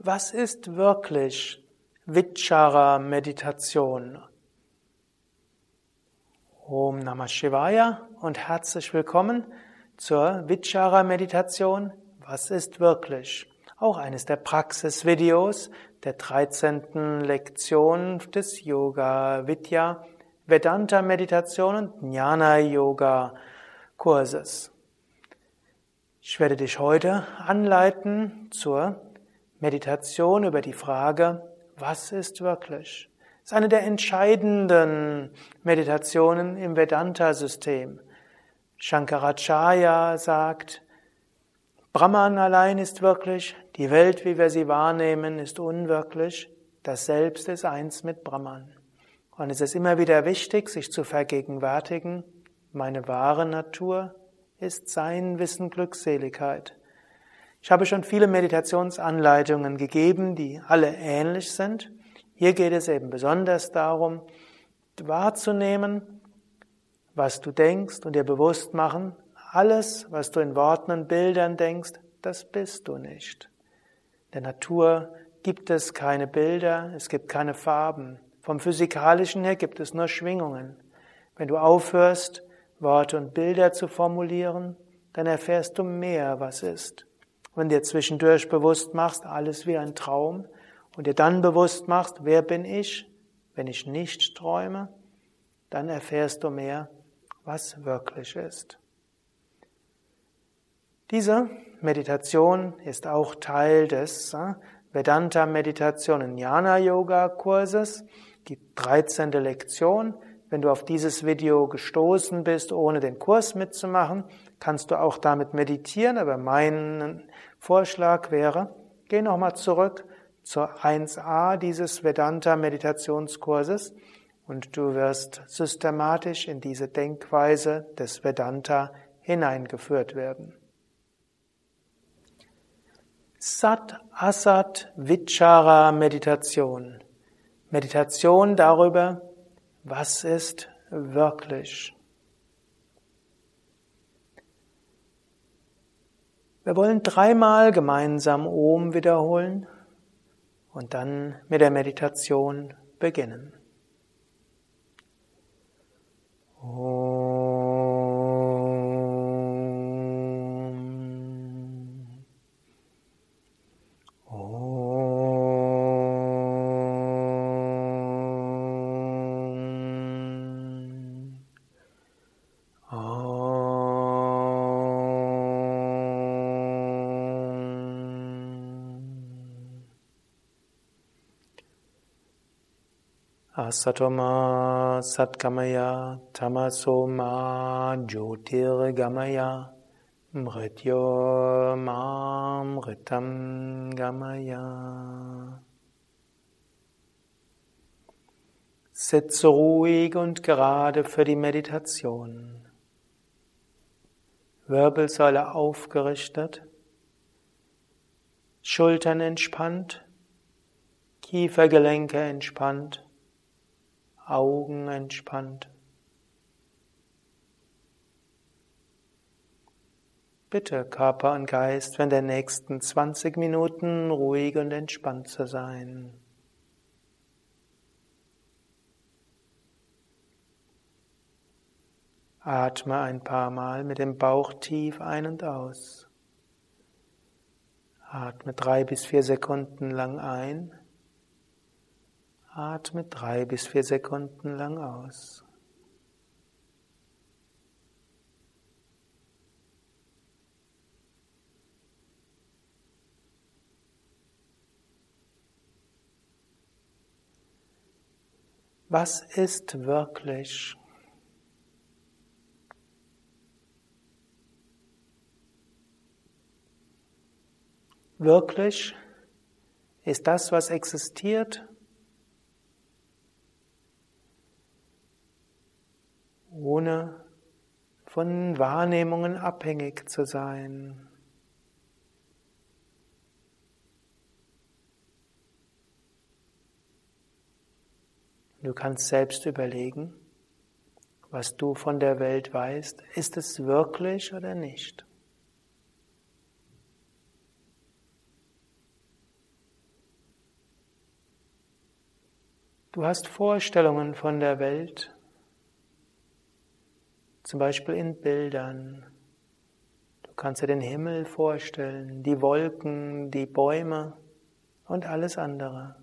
Was ist wirklich Vichara-Meditation? Om Namah Shivaya und herzlich willkommen zur Vichara-Meditation. Was ist wirklich? Auch eines der Praxisvideos der 13. Lektion des Yoga Vidya Vedanta Meditation und Jnana Yoga Kurses. Ich werde dich heute anleiten zur Meditation über die Frage, was ist wirklich? Ist eine der entscheidenden Meditationen im Vedanta-System. Shankaracharya sagt, Brahman allein ist wirklich, die Welt, wie wir sie wahrnehmen, ist unwirklich, das Selbst ist eins mit Brahman. Und es ist immer wieder wichtig, sich zu vergegenwärtigen, meine wahre Natur ist sein Wissen Glückseligkeit. Ich habe schon viele Meditationsanleitungen gegeben, die alle ähnlich sind. Hier geht es eben besonders darum, wahrzunehmen, was du denkst und dir bewusst machen, alles, was du in Worten und Bildern denkst, das bist du nicht. Der Natur gibt es keine Bilder, es gibt keine Farben. Vom physikalischen her gibt es nur Schwingungen. Wenn du aufhörst, Worte und Bilder zu formulieren, dann erfährst du mehr, was ist. Wenn dir zwischendurch bewusst machst, alles wie ein Traum, und dir dann bewusst machst, wer bin ich, wenn ich nicht träume, dann erfährst du mehr, was wirklich ist. Diese Meditation ist auch Teil des äh, Vedanta Meditation und Jnana Yoga Kurses, die 13. Lektion. Wenn du auf dieses Video gestoßen bist, ohne den Kurs mitzumachen, kannst du auch damit meditieren, aber mein Vorschlag wäre, geh nochmal zurück zur 1a dieses Vedanta Meditationskurses und du wirst systematisch in diese Denkweise des Vedanta hineingeführt werden. Sat Asat Vichara Meditation. Meditation darüber, was ist wirklich. Wir wollen dreimal gemeinsam Om wiederholen und dann mit der Meditation beginnen. Om. Asatoma Satkamaya Tamasoma Jyotirgamaya Mrityo Mamritam Gamaya. Sitze ruhig und gerade für die Meditation. Wirbelsäule aufgerichtet, Schultern entspannt, Kiefergelenke entspannt. Augen entspannt. Bitte Körper und Geist während der nächsten 20 Minuten ruhig und entspannt zu sein. Atme ein paar Mal mit dem Bauch tief ein und aus. Atme drei bis vier Sekunden lang ein. Atme drei bis vier Sekunden lang aus. Was ist wirklich? Wirklich ist das, was existiert, ohne von Wahrnehmungen abhängig zu sein. Du kannst selbst überlegen, was du von der Welt weißt, ist es wirklich oder nicht? Du hast Vorstellungen von der Welt, zum Beispiel in Bildern. Du kannst dir den Himmel vorstellen, die Wolken, die Bäume und alles andere.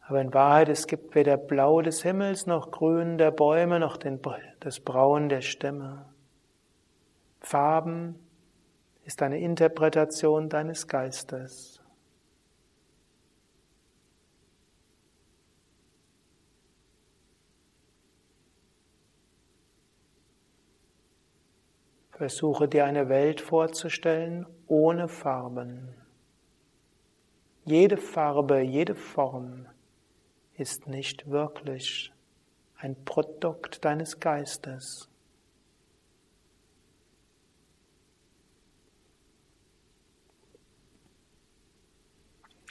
Aber in Wahrheit, es gibt weder Blau des Himmels noch Grün der Bäume noch den, das Braun der Stämme. Farben ist eine Interpretation deines Geistes. Versuche dir eine Welt vorzustellen ohne Farben. Jede Farbe, jede Form ist nicht wirklich ein Produkt deines Geistes.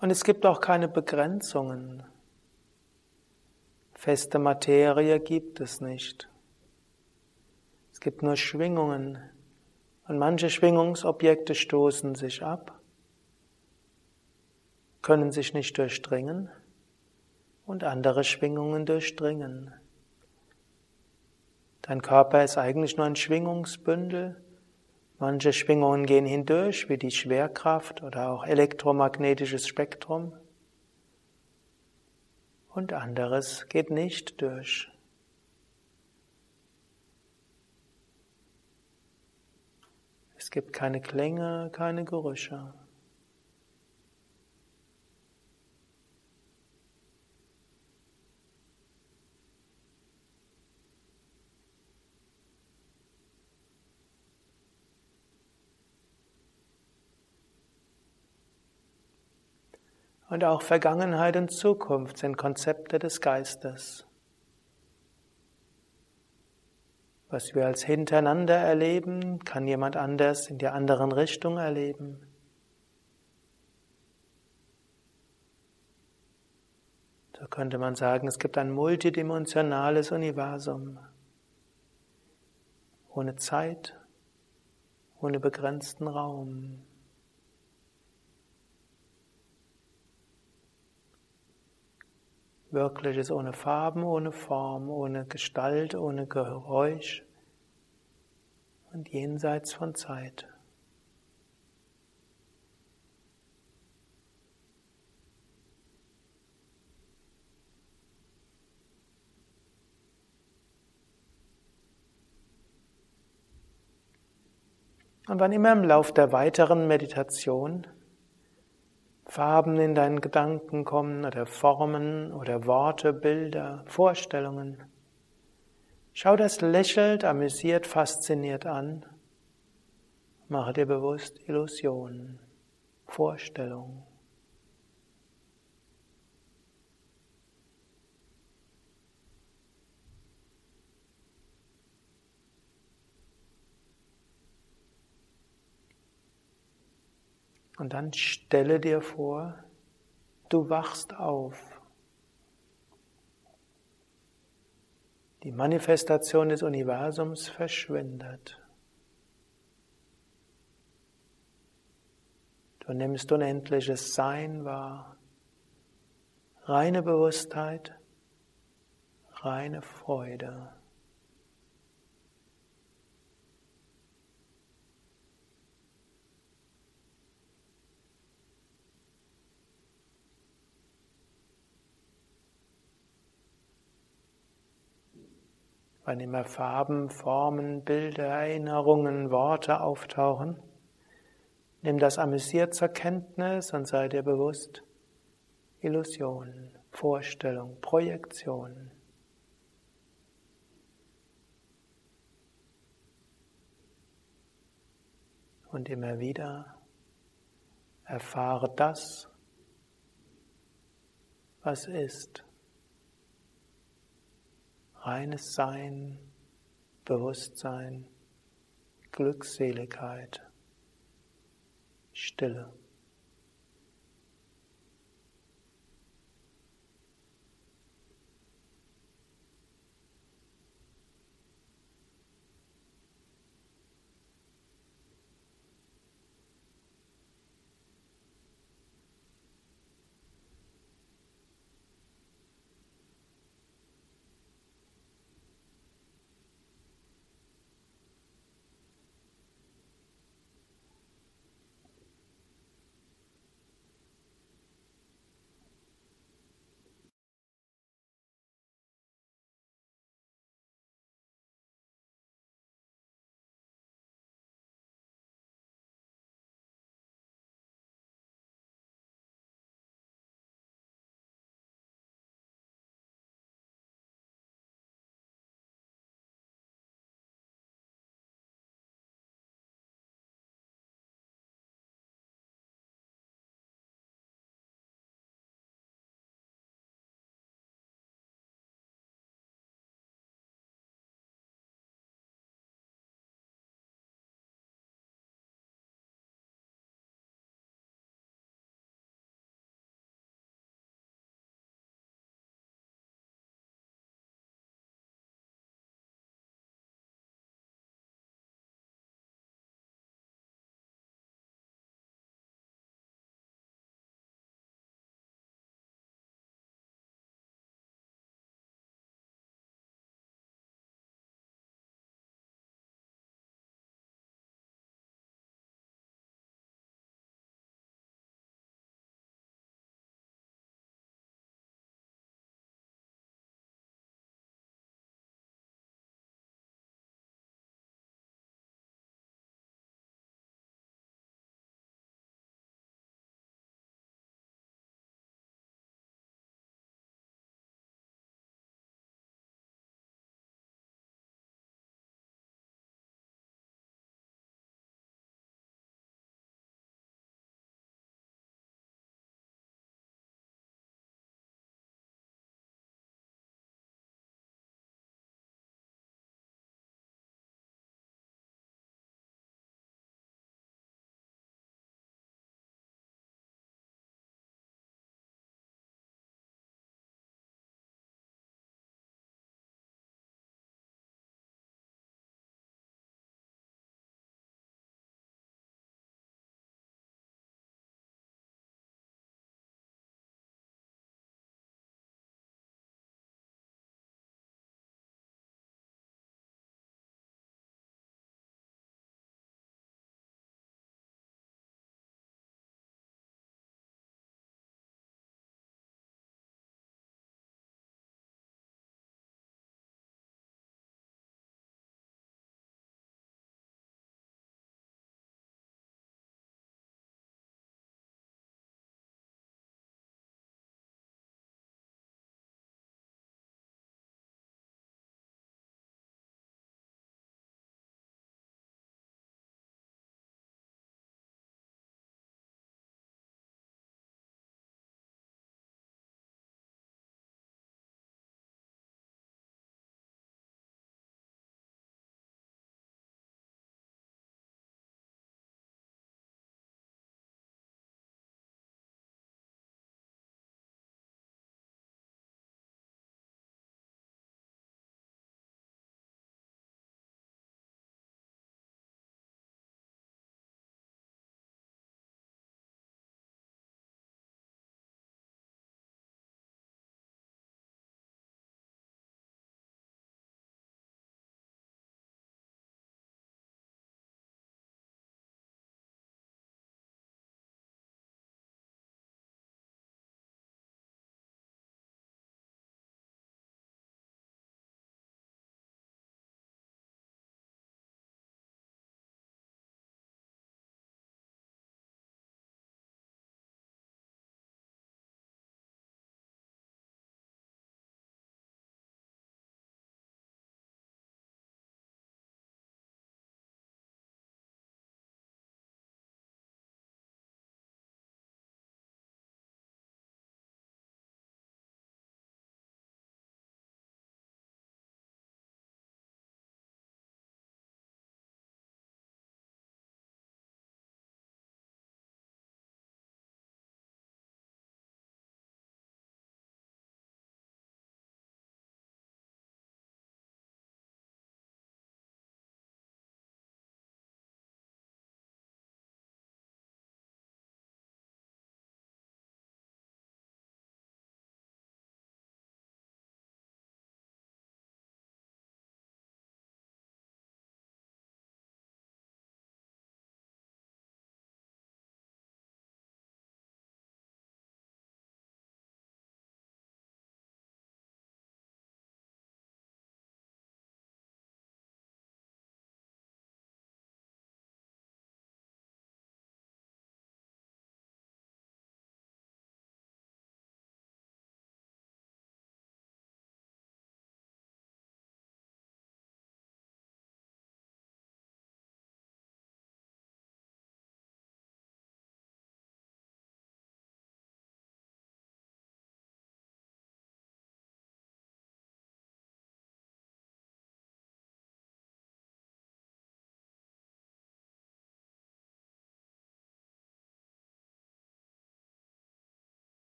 Und es gibt auch keine Begrenzungen. Feste Materie gibt es nicht. Es gibt nur Schwingungen. Und manche Schwingungsobjekte stoßen sich ab, können sich nicht durchdringen und andere Schwingungen durchdringen. Dein Körper ist eigentlich nur ein Schwingungsbündel. Manche Schwingungen gehen hindurch, wie die Schwerkraft oder auch elektromagnetisches Spektrum. Und anderes geht nicht durch. Es gibt keine Klänge, keine Gerüche. Und auch Vergangenheit und Zukunft sind Konzepte des Geistes. Was wir als hintereinander erleben, kann jemand anders in der anderen Richtung erleben. So könnte man sagen, es gibt ein multidimensionales Universum. Ohne Zeit, ohne begrenzten Raum. Wirkliches ohne Farben, ohne Form, ohne Gestalt, ohne Geräusch und jenseits von Zeit. Und wann immer im Lauf der weiteren Meditation Farben in deinen Gedanken kommen oder Formen oder Worte, Bilder, Vorstellungen. Schau das lächelnd, amüsiert, fasziniert an. Mache dir bewusst Illusionen, Vorstellungen. Und dann stelle dir vor, du wachst auf. Die Manifestation des Universums verschwindet. Du nimmst unendliches Sein wahr, reine Bewusstheit, reine Freude. Wann immer Farben, Formen, Bilder, Erinnerungen, Worte auftauchen, nimm das amüsiert zur Kenntnis und sei dir bewusst, Illusion, Vorstellung, Projektion. Und immer wieder erfahre das, was ist reines Sein, Bewusstsein, Glückseligkeit, Stille.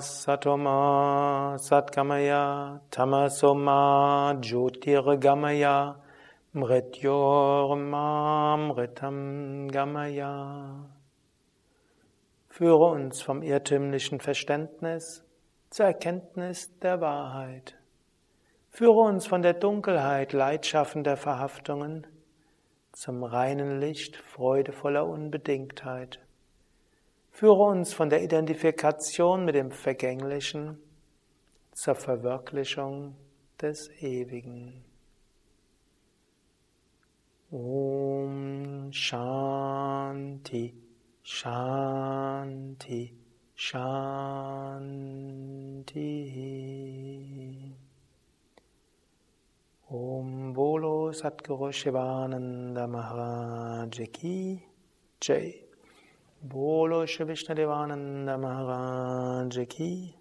Satoma Satgamaya Tamasoma Jyotirgamaya Mrityormamritam Gamaya. Führe uns vom irrtümlichen Verständnis zur Erkenntnis der Wahrheit. Führe uns von der Dunkelheit leidschaffender Verhaftungen zum reinen Licht freudevoller Unbedingtheit. Führe uns von der Identifikation mit dem Vergänglichen zur Verwirklichung des Ewigen. Om Shanti Shanti Shanti Om Bolo Satguru Shivananda Maharaj Ki Jai Bolo Shri Vishnu Devananda Maharaj Ki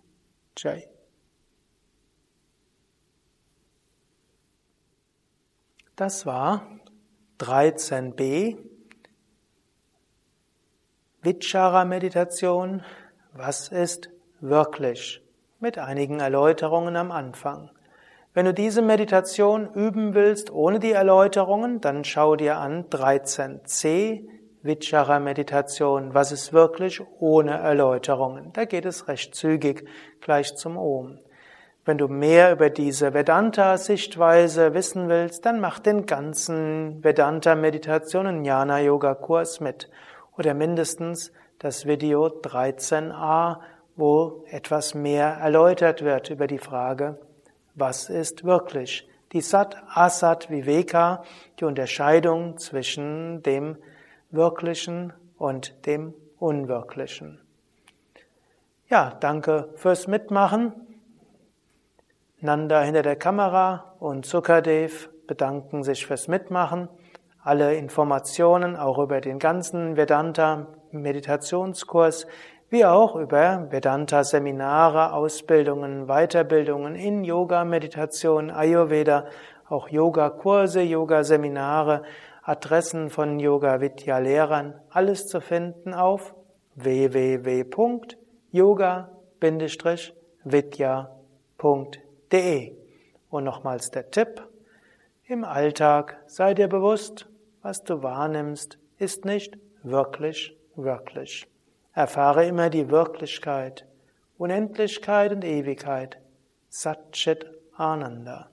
Jai Das war 13b Vichara-Meditation. Was ist wirklich? Mit einigen Erläuterungen am Anfang. Wenn du diese Meditation üben willst ohne die Erläuterungen, dann schau dir an 13c Vichara-Meditation. Was ist wirklich ohne Erläuterungen? Da geht es recht zügig gleich zum Om. Wenn du mehr über diese Vedanta-Sichtweise wissen willst, dann mach den ganzen Vedanta-Meditation Jnana-Yoga-Kurs mit. Oder mindestens das Video 13a, wo etwas mehr erläutert wird über die Frage, was ist wirklich? Die Sat, Asat, Viveka, die Unterscheidung zwischen dem Wirklichen und dem Unwirklichen. Ja, danke fürs Mitmachen. Nanda hinter der Kamera und Sukadev bedanken sich fürs Mitmachen. Alle Informationen auch über den ganzen Vedanta Meditationskurs, wie auch über Vedanta Seminare, Ausbildungen, Weiterbildungen in Yoga, Meditation, Ayurveda, auch Yoga Kurse, Yoga Seminare, Adressen von Yoga Vidya Lehrern, alles zu finden auf www.yoga-vidya.de de. Und nochmals der Tipp. Im Alltag sei dir bewusst, was du wahrnimmst, ist nicht wirklich, wirklich. Erfahre immer die Wirklichkeit, Unendlichkeit und Ewigkeit. Satchit Ananda.